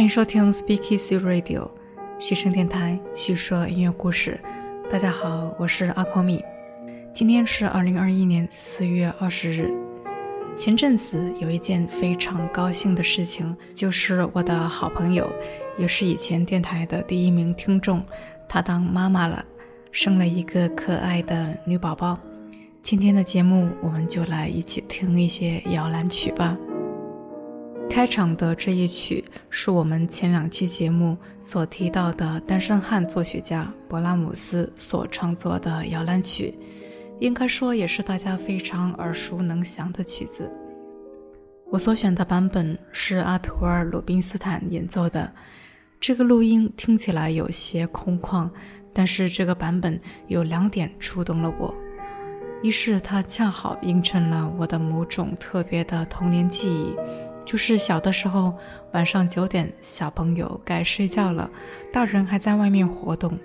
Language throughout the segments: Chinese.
欢迎收听 Speak Easy Radio，嘘声电台，叙说音乐故事。大家好，我是阿科米。今天是二零二一年四月二十日。前阵子有一件非常高兴的事情，就是我的好朋友，也是以前电台的第一名听众，她当妈妈了，生了一个可爱的女宝宝。今天的节目，我们就来一起听一些摇篮曲吧。开场的这一曲是我们前两期节目所提到的单身汉作曲家勃拉姆斯所创作的摇篮曲，应该说也是大家非常耳熟能详的曲子。我所选的版本是阿图尔·鲁宾斯坦演奏的，这个录音听起来有些空旷，但是这个版本有两点触动了我：一是它恰好映衬了我的某种特别的童年记忆。就是小的时候，晚上九点，小朋友该睡觉了，大人还在外面活动。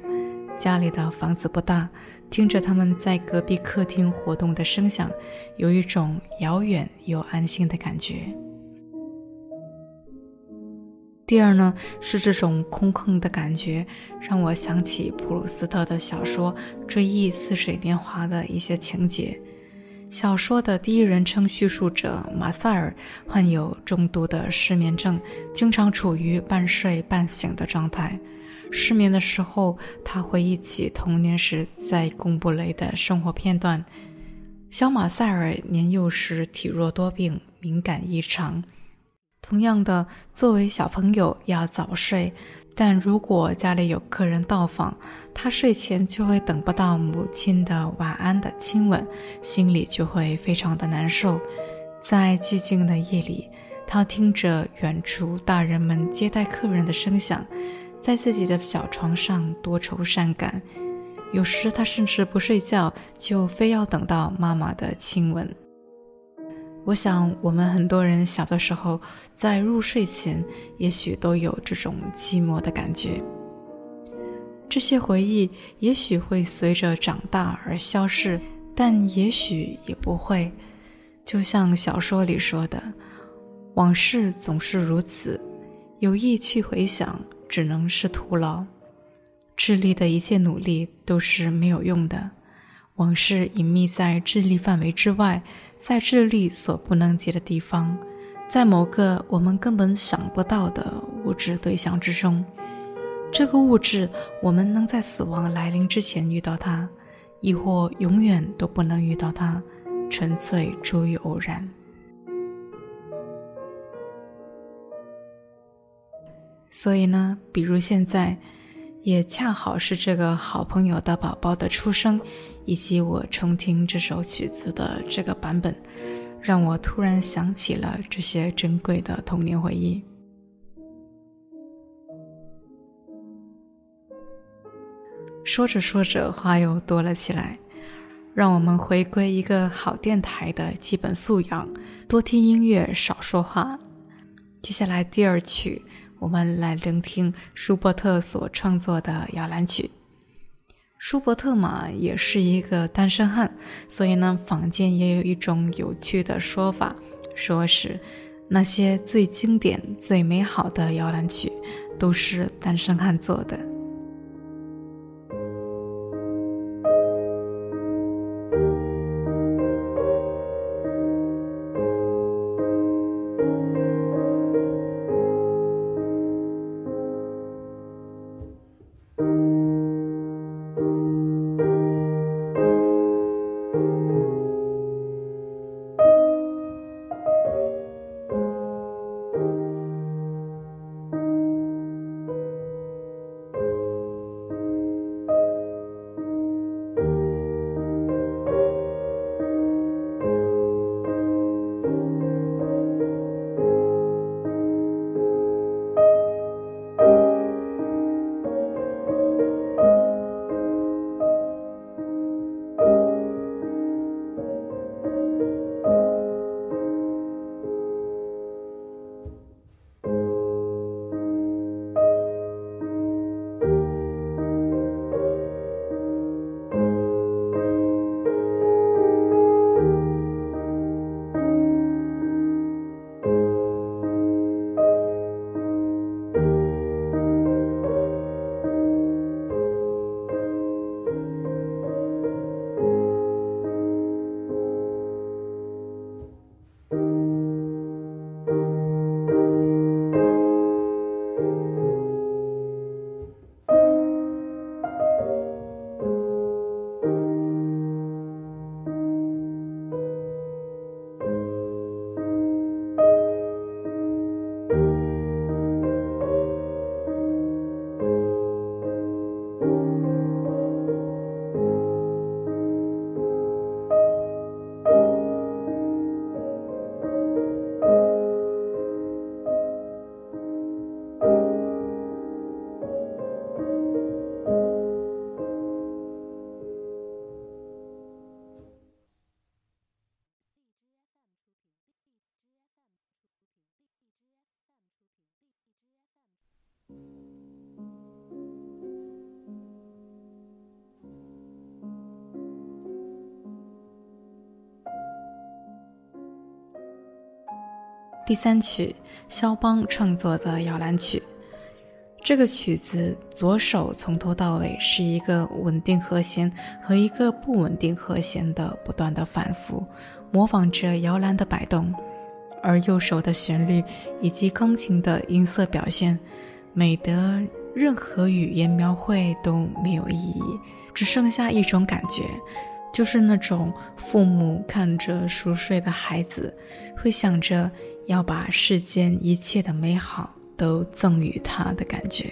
家里的房子不大，听着他们在隔壁客厅活动的声响，有一种遥远又安心的感觉。第二呢，是这种空旷的感觉，让我想起普鲁斯特的小说《追忆似水年华》的一些情节。小说的第一人称叙述者马塞尔患有重度的失眠症，经常处于半睡半醒的状态。失眠的时候，他回忆起童年时在贡布雷的生活片段。小马塞尔年幼时体弱多病，敏感异常。同样的，作为小朋友要早睡。但如果家里有客人到访，他睡前就会等不到母亲的晚安的亲吻，心里就会非常的难受。在寂静的夜里，他听着远处大人们接待客人的声响，在自己的小床上多愁善感。有时他甚至不睡觉，就非要等到妈妈的亲吻。我想，我们很多人小的时候，在入睡前，也许都有这种寂寞的感觉。这些回忆也许会随着长大而消逝，但也许也不会。就像小说里说的：“往事总是如此，有意去回想，只能是徒劳。智力的一切努力都是没有用的。往事隐秘在智力范围之外。”在智力所不能及的地方，在某个我们根本想不到的物质对象之中，这个物质我们能在死亡来临之前遇到它，亦或永远都不能遇到它，纯粹出于偶然。所以呢，比如现在，也恰好是这个好朋友的宝宝的出生。以及我重听这首曲子的这个版本，让我突然想起了这些珍贵的童年回忆。说着说着，话又多了起来。让我们回归一个好电台的基本素养：多听音乐，少说话。接下来第二曲，我们来聆听舒伯特所创作的摇篮曲。舒伯特嘛，也是一个单身汉，所以呢，坊间也有一种有趣的说法，说是那些最经典、最美好的摇篮曲，都是单身汉做的。第三曲，肖邦创作的摇篮曲。这个曲子左手从头到尾是一个稳定和弦和一个不稳定和弦的不断的反复，模仿着摇篮的摆动，而右手的旋律以及钢琴的音色表现，美得任何语言描绘都没有意义，只剩下一种感觉。就是那种父母看着熟睡的孩子，会想着要把世间一切的美好都赠予他的感觉。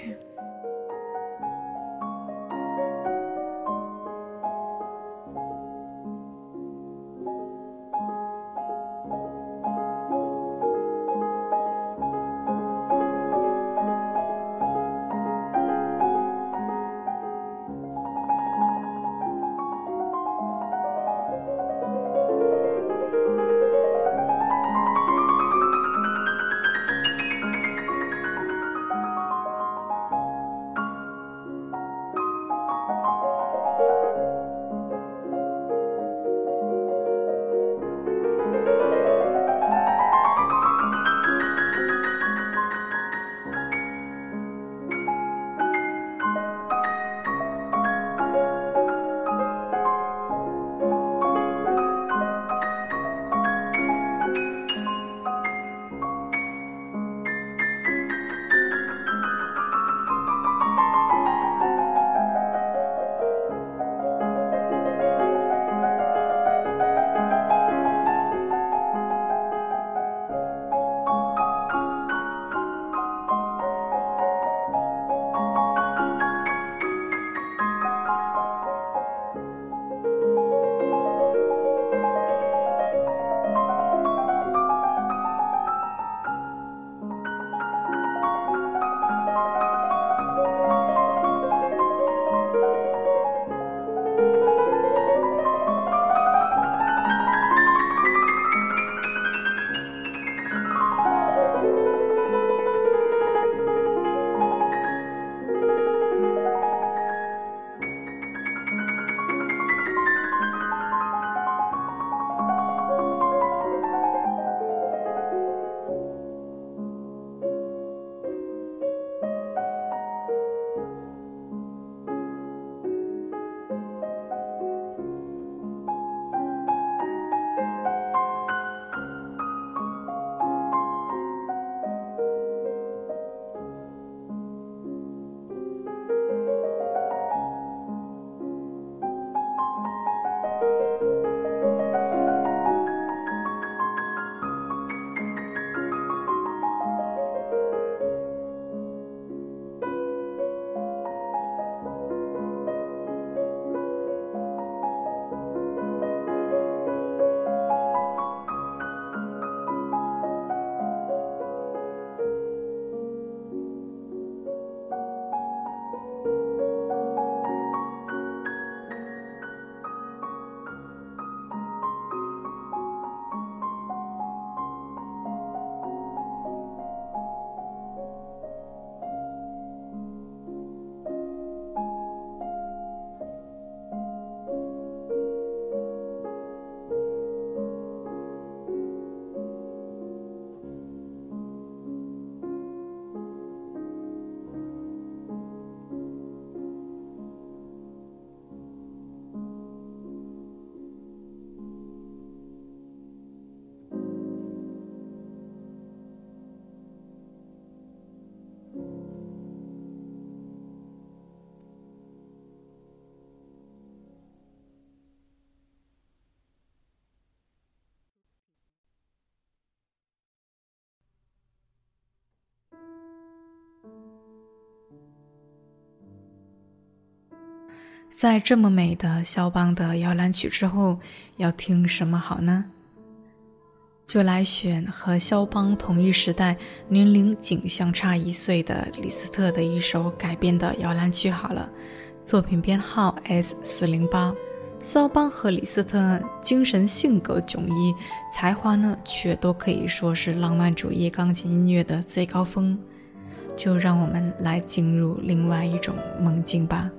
在这么美的肖邦的摇篮曲之后，要听什么好呢？就来选和肖邦同一时代、年龄仅相差一岁的李斯特的一首改编的摇篮曲好了，作品编号 S 四零八。肖邦和李斯特精神性格迥异，才华呢却都可以说是浪漫主义钢琴音乐的最高峰。就让我们来进入另外一种梦境吧。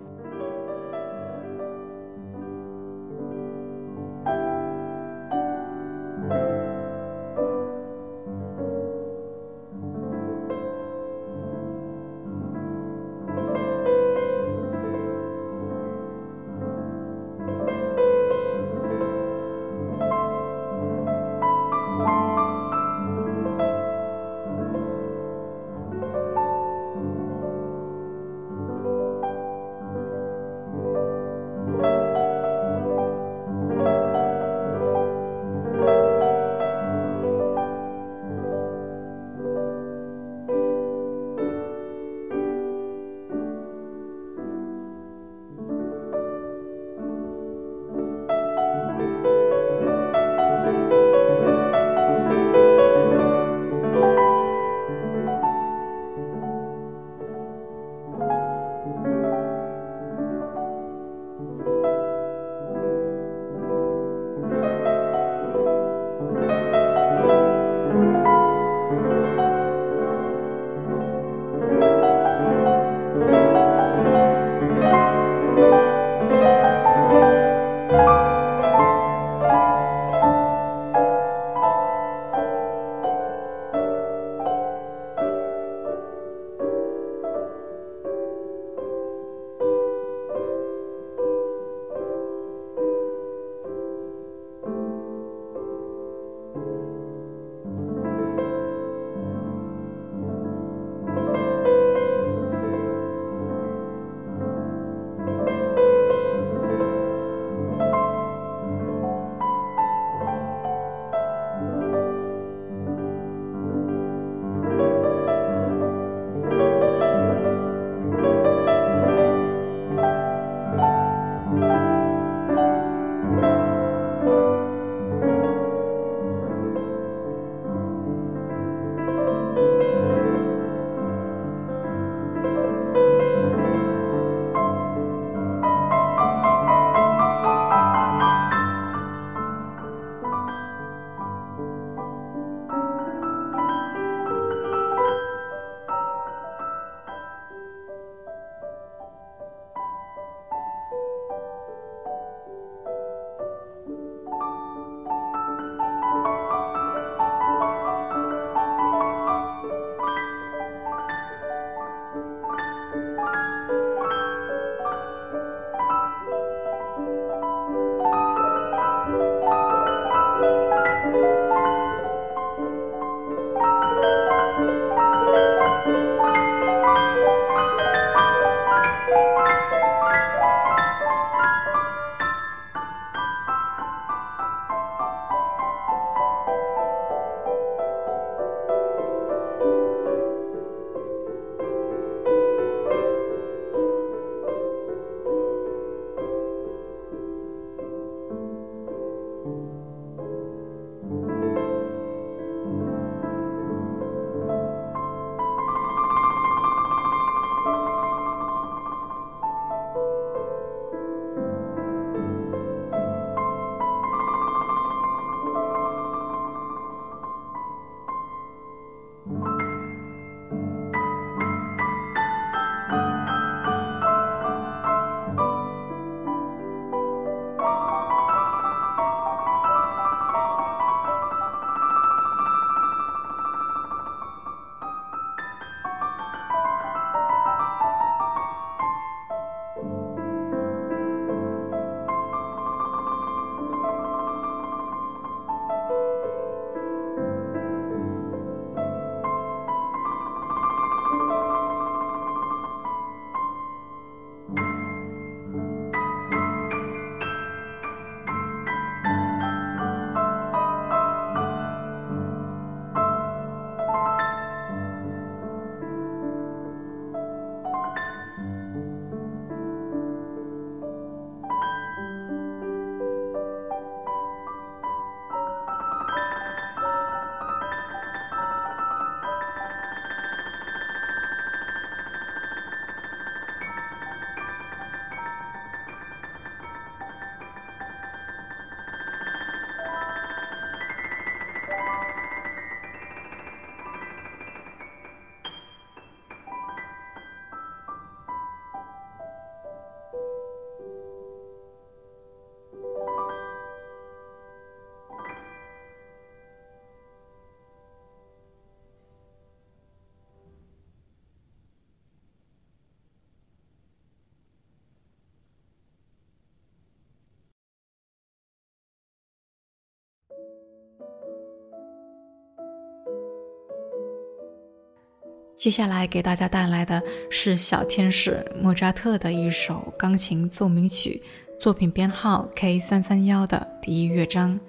接下来给大家带来的是小天使莫扎特的一首钢琴奏鸣曲，作品编号 K 三三幺的第一乐章。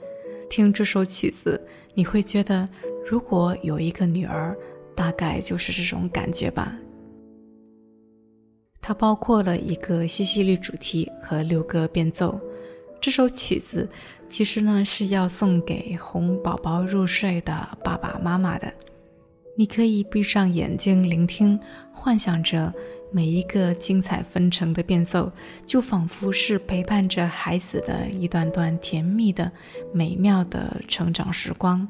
听这首曲子，你会觉得如果有一个女儿，大概就是这种感觉吧。它包括了一个西西里主题和六个变奏。这首曲子其实呢是要送给哄宝宝入睡的爸爸妈妈的。你可以闭上眼睛聆听，幻想着每一个精彩纷呈的变奏，就仿佛是陪伴着孩子的一段段甜蜜的、美妙的成长时光。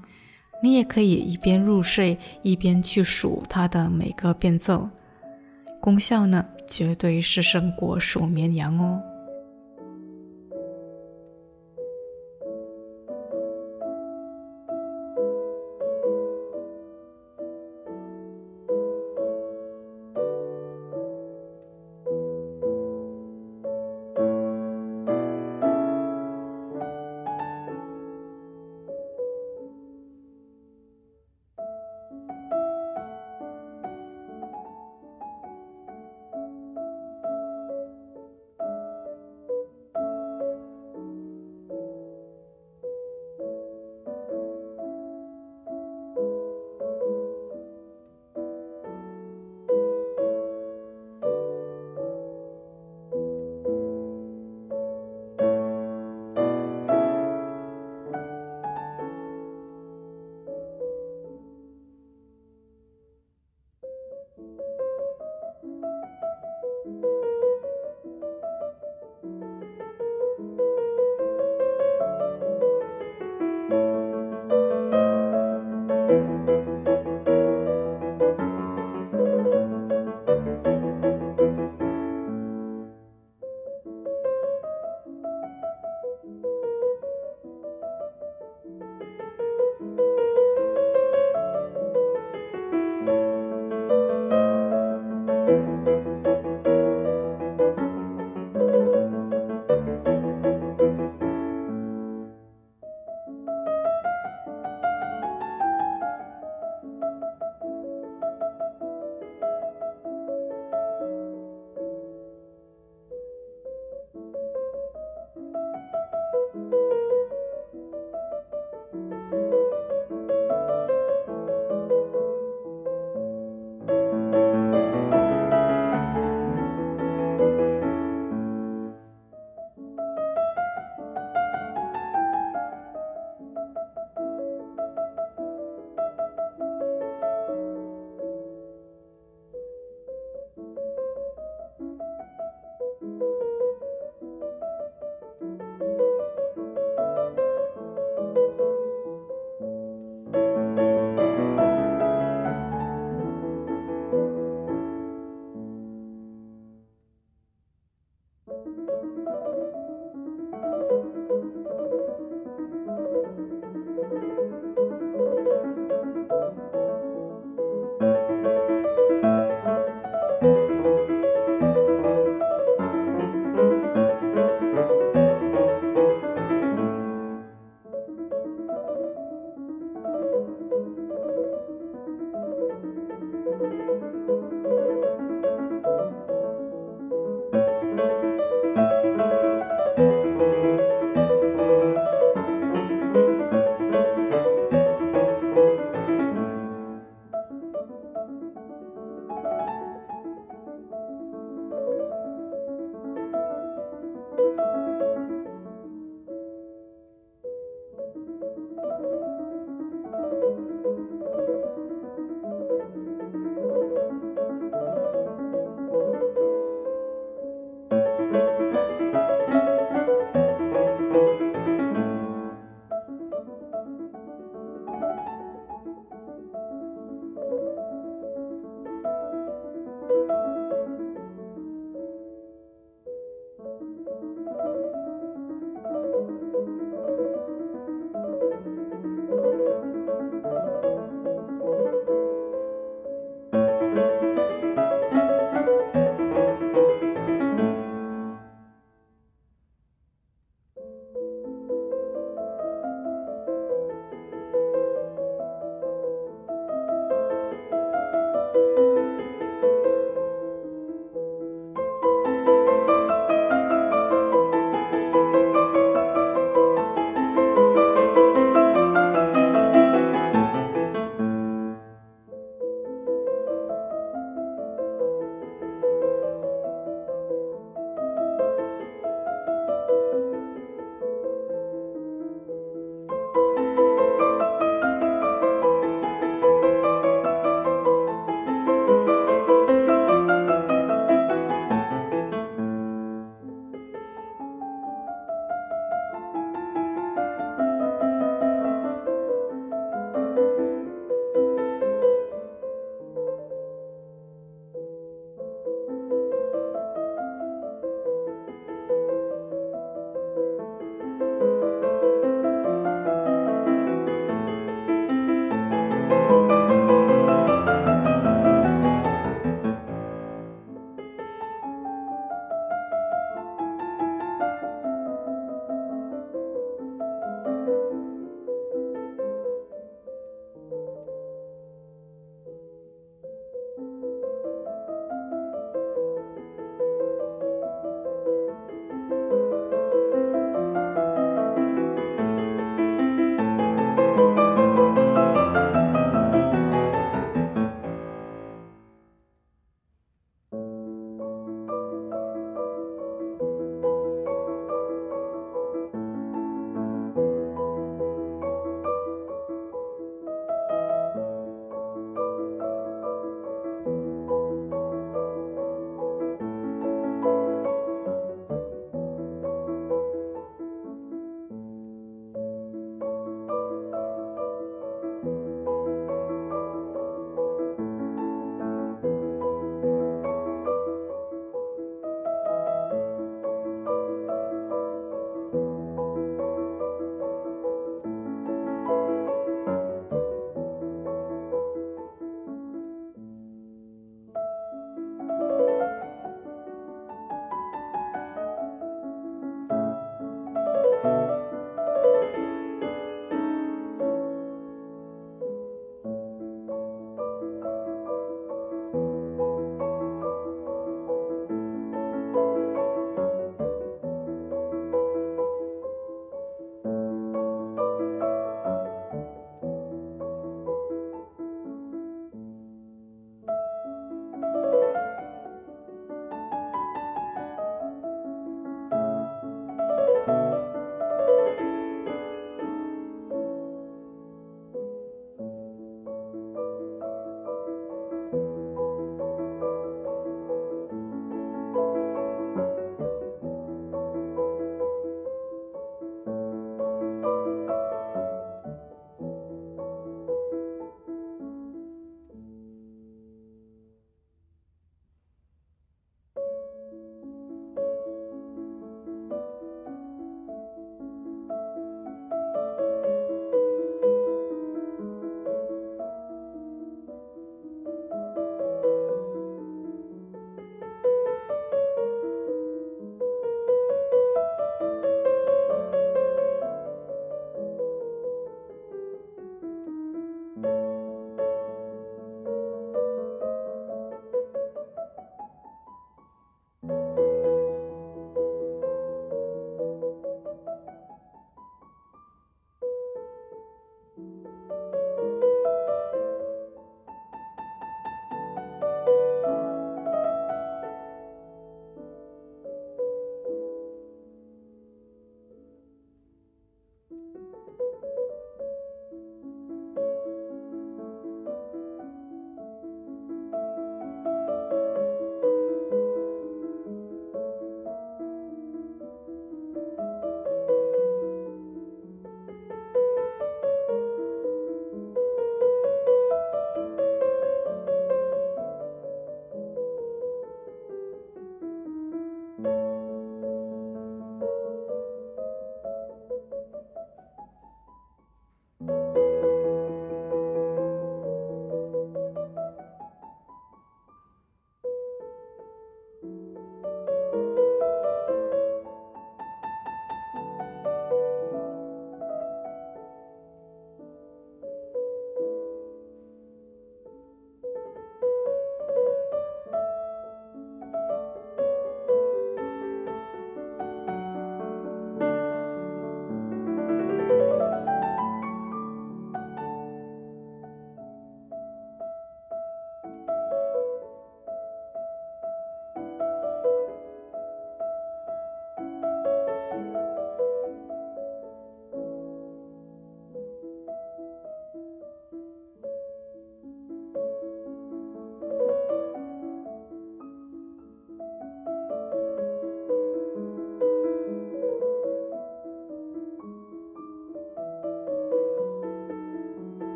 你也可以一边入睡，一边去数它的每个变奏，功效呢，绝对是胜过数绵羊哦。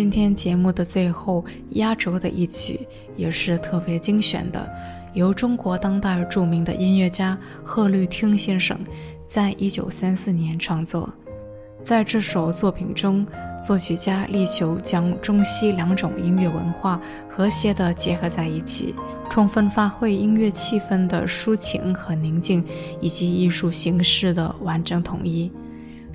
今天节目的最后压轴的一曲也是特别精选的，由中国当代著名的音乐家贺绿汀先生在一九三四年创作。在这首作品中，作曲家力求将中西两种音乐文化和谐地结合在一起，充分发挥音乐气氛的抒情和宁静，以及艺术形式的完整统一。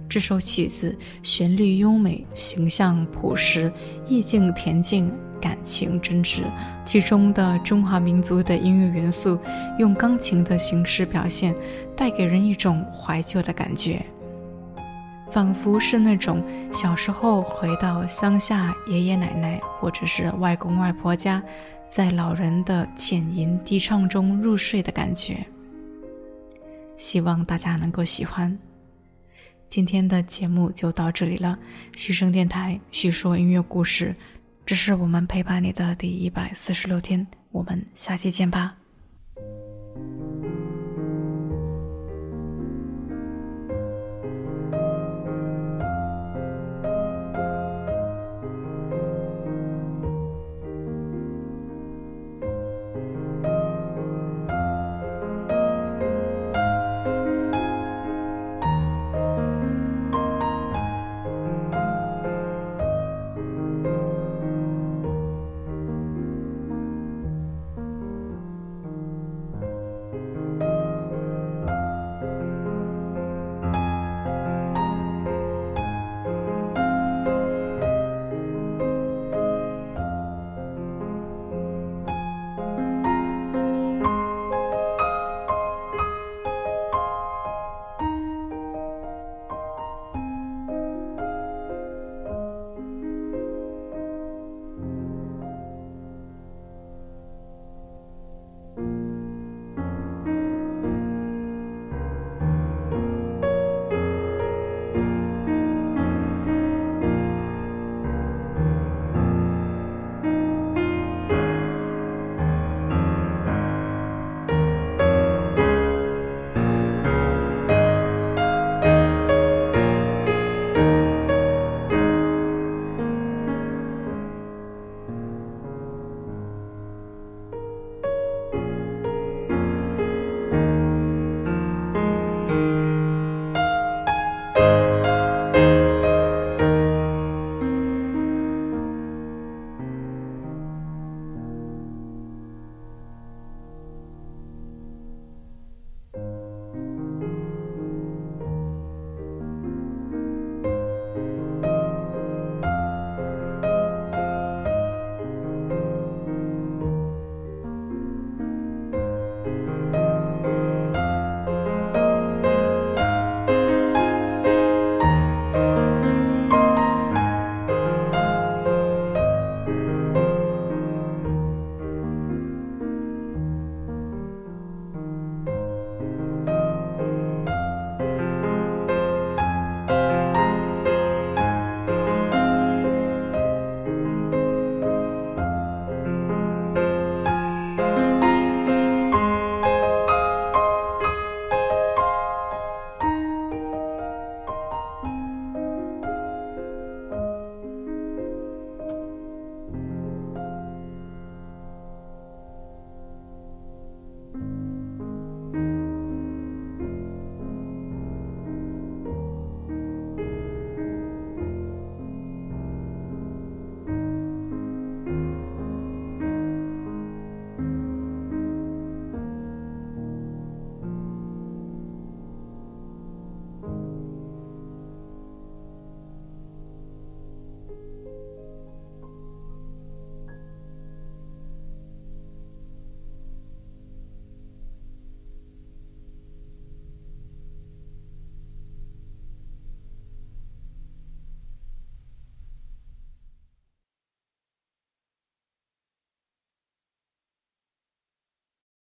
这首曲子旋律优美，形象朴实，意境恬静，感情真挚。其中的中华民族的音乐元素，用钢琴的形式表现，带给人一种怀旧的感觉。仿佛是那种小时候回到乡下爷爷奶奶或者是外公外婆家，在老人的浅吟低唱中入睡的感觉。希望大家能够喜欢。今天的节目就到这里了，西声电台叙说音乐故事，这是我们陪伴你的第一百四十六天，我们下期见吧。